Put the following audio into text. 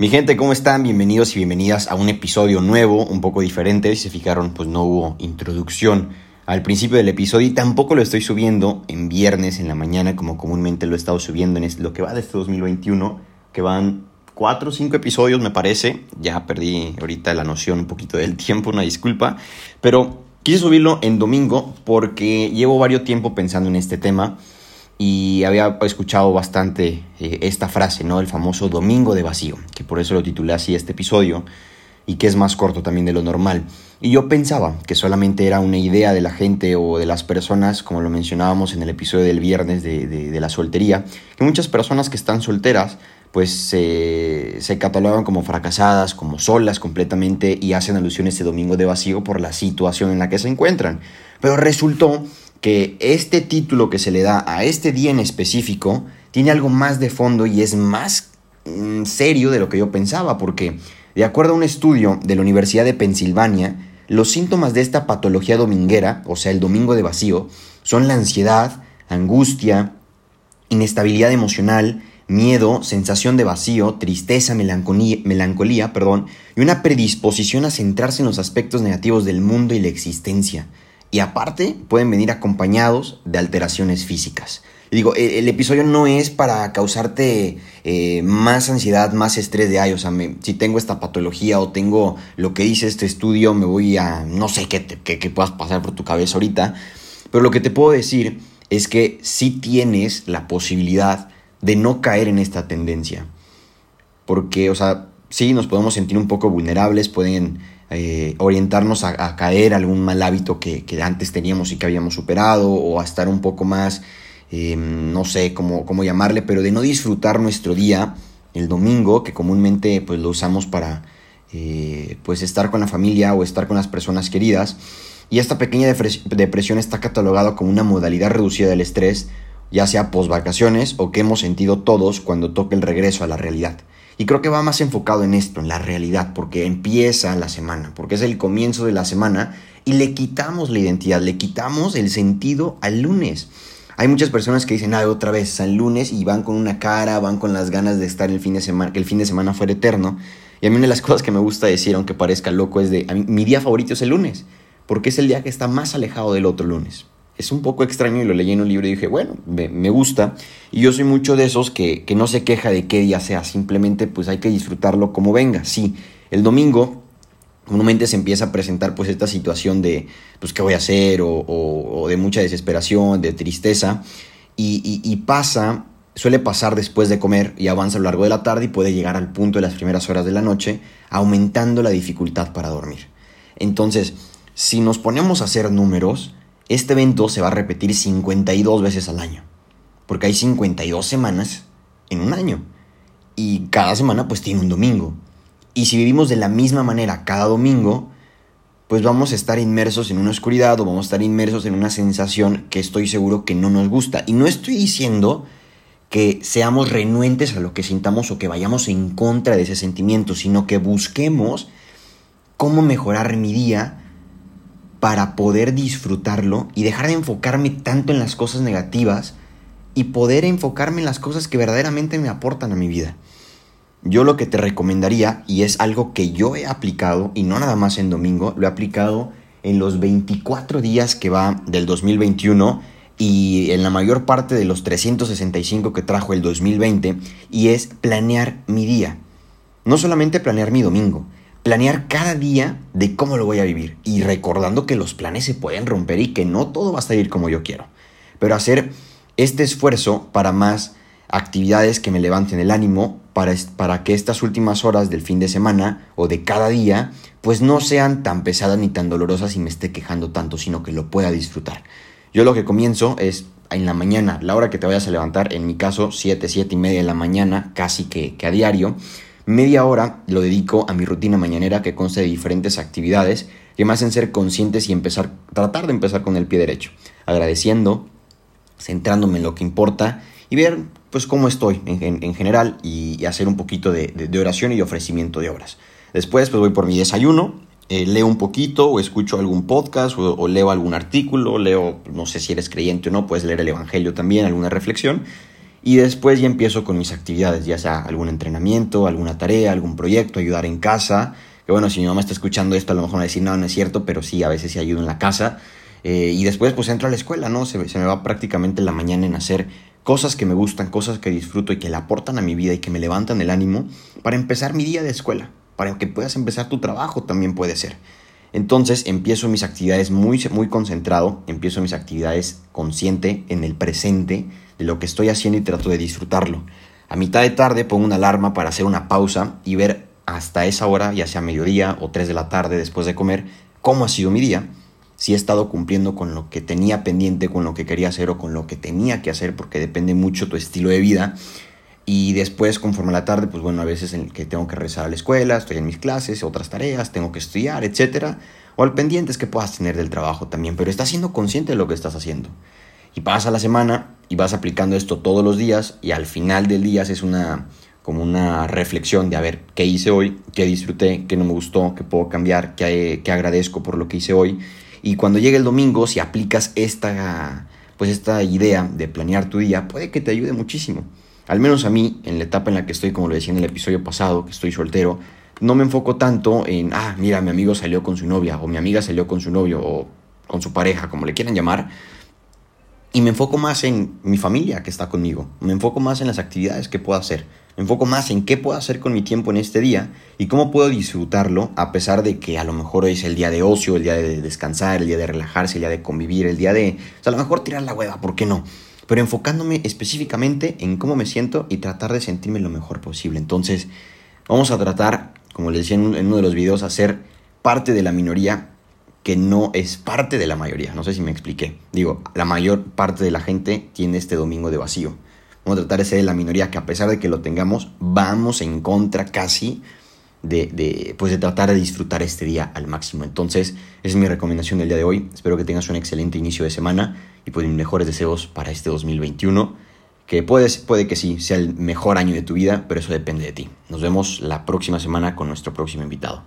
Mi gente, ¿cómo están? Bienvenidos y bienvenidas a un episodio nuevo, un poco diferente. Si se fijaron, pues no hubo introducción al principio del episodio y tampoco lo estoy subiendo en viernes en la mañana como comúnmente lo he estado subiendo en lo que va de este 2021, que van cuatro o cinco episodios me parece. Ya perdí ahorita la noción un poquito del tiempo, una disculpa. Pero quise subirlo en domingo porque llevo varios tiempo pensando en este tema y había escuchado bastante eh, esta frase, ¿no? El famoso domingo de vacío, que por eso lo titulé así este episodio y que es más corto también de lo normal. Y yo pensaba que solamente era una idea de la gente o de las personas, como lo mencionábamos en el episodio del viernes de, la soltería, que muchas personas que están solteras pues se catalogan como fracasadas, como solas completamente y hacen alusión a ese domingo de vacío por la situación en la que se encuentran. Pero resultó que este título que se le da a este día en específico tiene algo más de fondo y es más mm, serio de lo que yo pensaba, porque de acuerdo a un estudio de la Universidad de Pensilvania, los síntomas de esta patología dominguera, o sea, el domingo de vacío, son la ansiedad, angustia, inestabilidad emocional, miedo, sensación de vacío, tristeza, melancolía, melancolía perdón, y una predisposición a centrarse en los aspectos negativos del mundo y la existencia. Y aparte pueden venir acompañados de alteraciones físicas. Digo, e, el, episodio no es para causarte eh, más ansiedad, más estrés de, ay, o sea, si tengo esta patología o tengo lo que dice este estudio, me voy a, no sé qué, qué, puedas pasar por tu cabeza ahorita, pero lo que te puedo decir es que sí tienes la posibilidad de no caer en esta tendencia. Porque, o sea, sí, nos podemos sentir un poco vulnerables, pueden eh, orientarnos a, caer algún mal hábito que, antes teníamos y que habíamos superado, o a estar un poco más, eh, no sé cómo, cómo, llamarle, pero de no disfrutar nuestro día, el domingo, que comúnmente pues, lo usamos para eh, pues, estar con la familia o estar con las personas queridas. Y esta pequeña depresión está catalogada como una modalidad reducida del estrés, ya sea post vacaciones o que hemos sentido todos cuando toque el regreso a la realidad. Y creo que va más enfocado en esto, en la realidad, porque empieza la semana, porque es el comienzo de la semana y le quitamos la identidad, le quitamos el sentido al lunes. Hay muchas personas que dicen, ah, otra vez, al lunes y van con una cara, van con las ganas de estar el fin de semana, que el fin de semana fuera eterno. Y a mí una de las cosas que me gusta decir, aunque parezca loco, es de, mi día favorito es el lunes, porque es el día que está más alejado del otro lunes es un poco extraño y lo leí en un libro y dije, bueno, me, gusta. Y yo soy mucho de esos que, no se queja de qué día sea, simplemente pues hay que disfrutarlo como venga. Sí, el domingo comúnmente se empieza a presentar pues esta situación de pues qué voy a hacer o, de mucha desesperación, de tristeza y, y, pasa, suele pasar después de comer y avanza a lo largo de la tarde y puede llegar al punto de las primeras horas de la noche aumentando la dificultad para dormir. Entonces, si nos ponemos a hacer números, este evento se va a repetir 52 veces al año, porque hay 52 semanas en un año y cada semana pues tiene un domingo. Y si vivimos de la misma manera cada domingo, pues vamos a estar inmersos en una oscuridad o vamos a estar inmersos en una sensación que estoy seguro que no nos gusta. Y no estoy diciendo que seamos renuentes a lo que sintamos o que vayamos en contra de ese sentimiento, sino que busquemos cómo mejorar mi día para poder disfrutarlo y dejar de enfocarme tanto en las cosas negativas y poder enfocarme en las cosas que verdaderamente me aportan a mi vida. Yo lo que te recomendaría, y es algo que yo he aplicado, y no nada más en domingo, lo he aplicado en los 24 días que va del 2021 y en la mayor parte de los 365 que trajo el 2020, y es planear mi día. No solamente planear mi domingo, planear cada día de cómo lo voy a vivir y recordando que los planes se pueden romper y que no todo va a salir como yo quiero, pero hacer este esfuerzo para más actividades que me levanten el ánimo para, para que estas últimas horas del fin de semana o de cada día pues no sean tan pesadas ni tan dolorosas y me esté quejando tanto, sino que lo pueda disfrutar. Yo lo que comienzo es en la mañana, la hora que te vayas a levantar, en mi caso 7, 7 y media de la mañana, casi que, que a diario, Media hora lo dedico a mi rutina mañanera que consta de diferentes actividades que me hacen ser conscientes y empezar, tratar de empezar con el pie derecho, agradeciendo, centrándome en lo que importa y ver pues cómo estoy en, general y, hacer un poquito de, oración y ofrecimiento de obras. Después pues voy por mi desayuno, eh, leo un poquito o escucho algún podcast o, o, leo algún artículo, leo, no sé si eres creyente o no, puedes leer el Evangelio también, alguna reflexión Y después ya empiezo con mis actividades, ya sea algún entrenamiento, alguna tarea, algún proyecto, ayudar en casa. Que bueno, si mi mamá está escuchando esto, a lo mejor va a decir, no, no es cierto, pero sí, a veces sí ayudo en la casa. Eh, y después pues entro a la escuela, ¿no? Se, se me va prácticamente la mañana en hacer cosas que me gustan, cosas que disfruto y que le aportan a mi vida y que me levantan el ánimo para empezar mi día de escuela, para que puedas empezar tu trabajo también puede ser. Entonces empiezo mis actividades muy, muy concentrado, empiezo mis actividades consciente en el presente de lo que estoy haciendo y trato de disfrutarlo. A mitad de tarde pongo una alarma para hacer una pausa y ver hasta esa hora, ya sea mediodía o 3 de la tarde después de comer, cómo ha sido mi día, si he estado cumpliendo con lo que tenía pendiente, con lo que quería hacer o con lo que tenía que hacer, porque depende mucho tu estilo de vida. Y después, conforme a la tarde, pues bueno, a veces en el que tengo que regresar a la escuela, estoy en mis clases, otras tareas, tengo que estudiar, etc. O al pendientes que puedas tener del trabajo también, pero estás siendo consciente de lo que estás haciendo. Y pasa la semana y vas aplicando esto todos los días y al final del día es una como una reflexión de a ver qué hice hoy, qué disfruté, qué no me gustó, qué puedo cambiar, qué, qué agradezco por lo que hice hoy. Y cuando llegue el domingo, si aplicas esta, pues esta idea de planear tu día, puede que te ayude muchísimo. Al menos a mí, en la etapa en la que estoy, como lo decía en el episodio pasado, que estoy soltero, no me enfoco tanto en, ah, mira, mi amigo salió con su novia, o mi amiga salió con su novio, o con su pareja, como le quieran llamar, y me enfoco más en mi familia que está conmigo, me enfoco más en las actividades que puedo hacer, me enfoco más en qué puedo hacer con mi tiempo en este día y cómo puedo disfrutarlo a pesar de que a lo mejor hoy es el día de ocio, el día de descansar, el día de relajarse, el día de convivir, el día de, a lo mejor tirar la hueva, ¿por qué no? Pero enfocándome específicamente en cómo me siento y tratar de sentirme lo mejor posible. Entonces, vamos a tratar, como les decía en uno de los videos, a ser parte de la minoría que no es parte de la mayoría. No sé si me expliqué. Digo, la mayor parte de la gente tiene este domingo de vacío. Vamos a tratar de ser la minoría que a pesar de que lo tengamos, vamos en contra casi de, pues de tratar de disfrutar este día al máximo. Entonces, esa es mi recomendación del día de hoy. Espero que tengas un excelente inicio de semana y pues mis mejores deseos para este 2021. Que puedes, puede que sí, sea el mejor año de tu vida, pero eso depende de ti. Nos vemos la próxima semana con nuestro próximo invitado.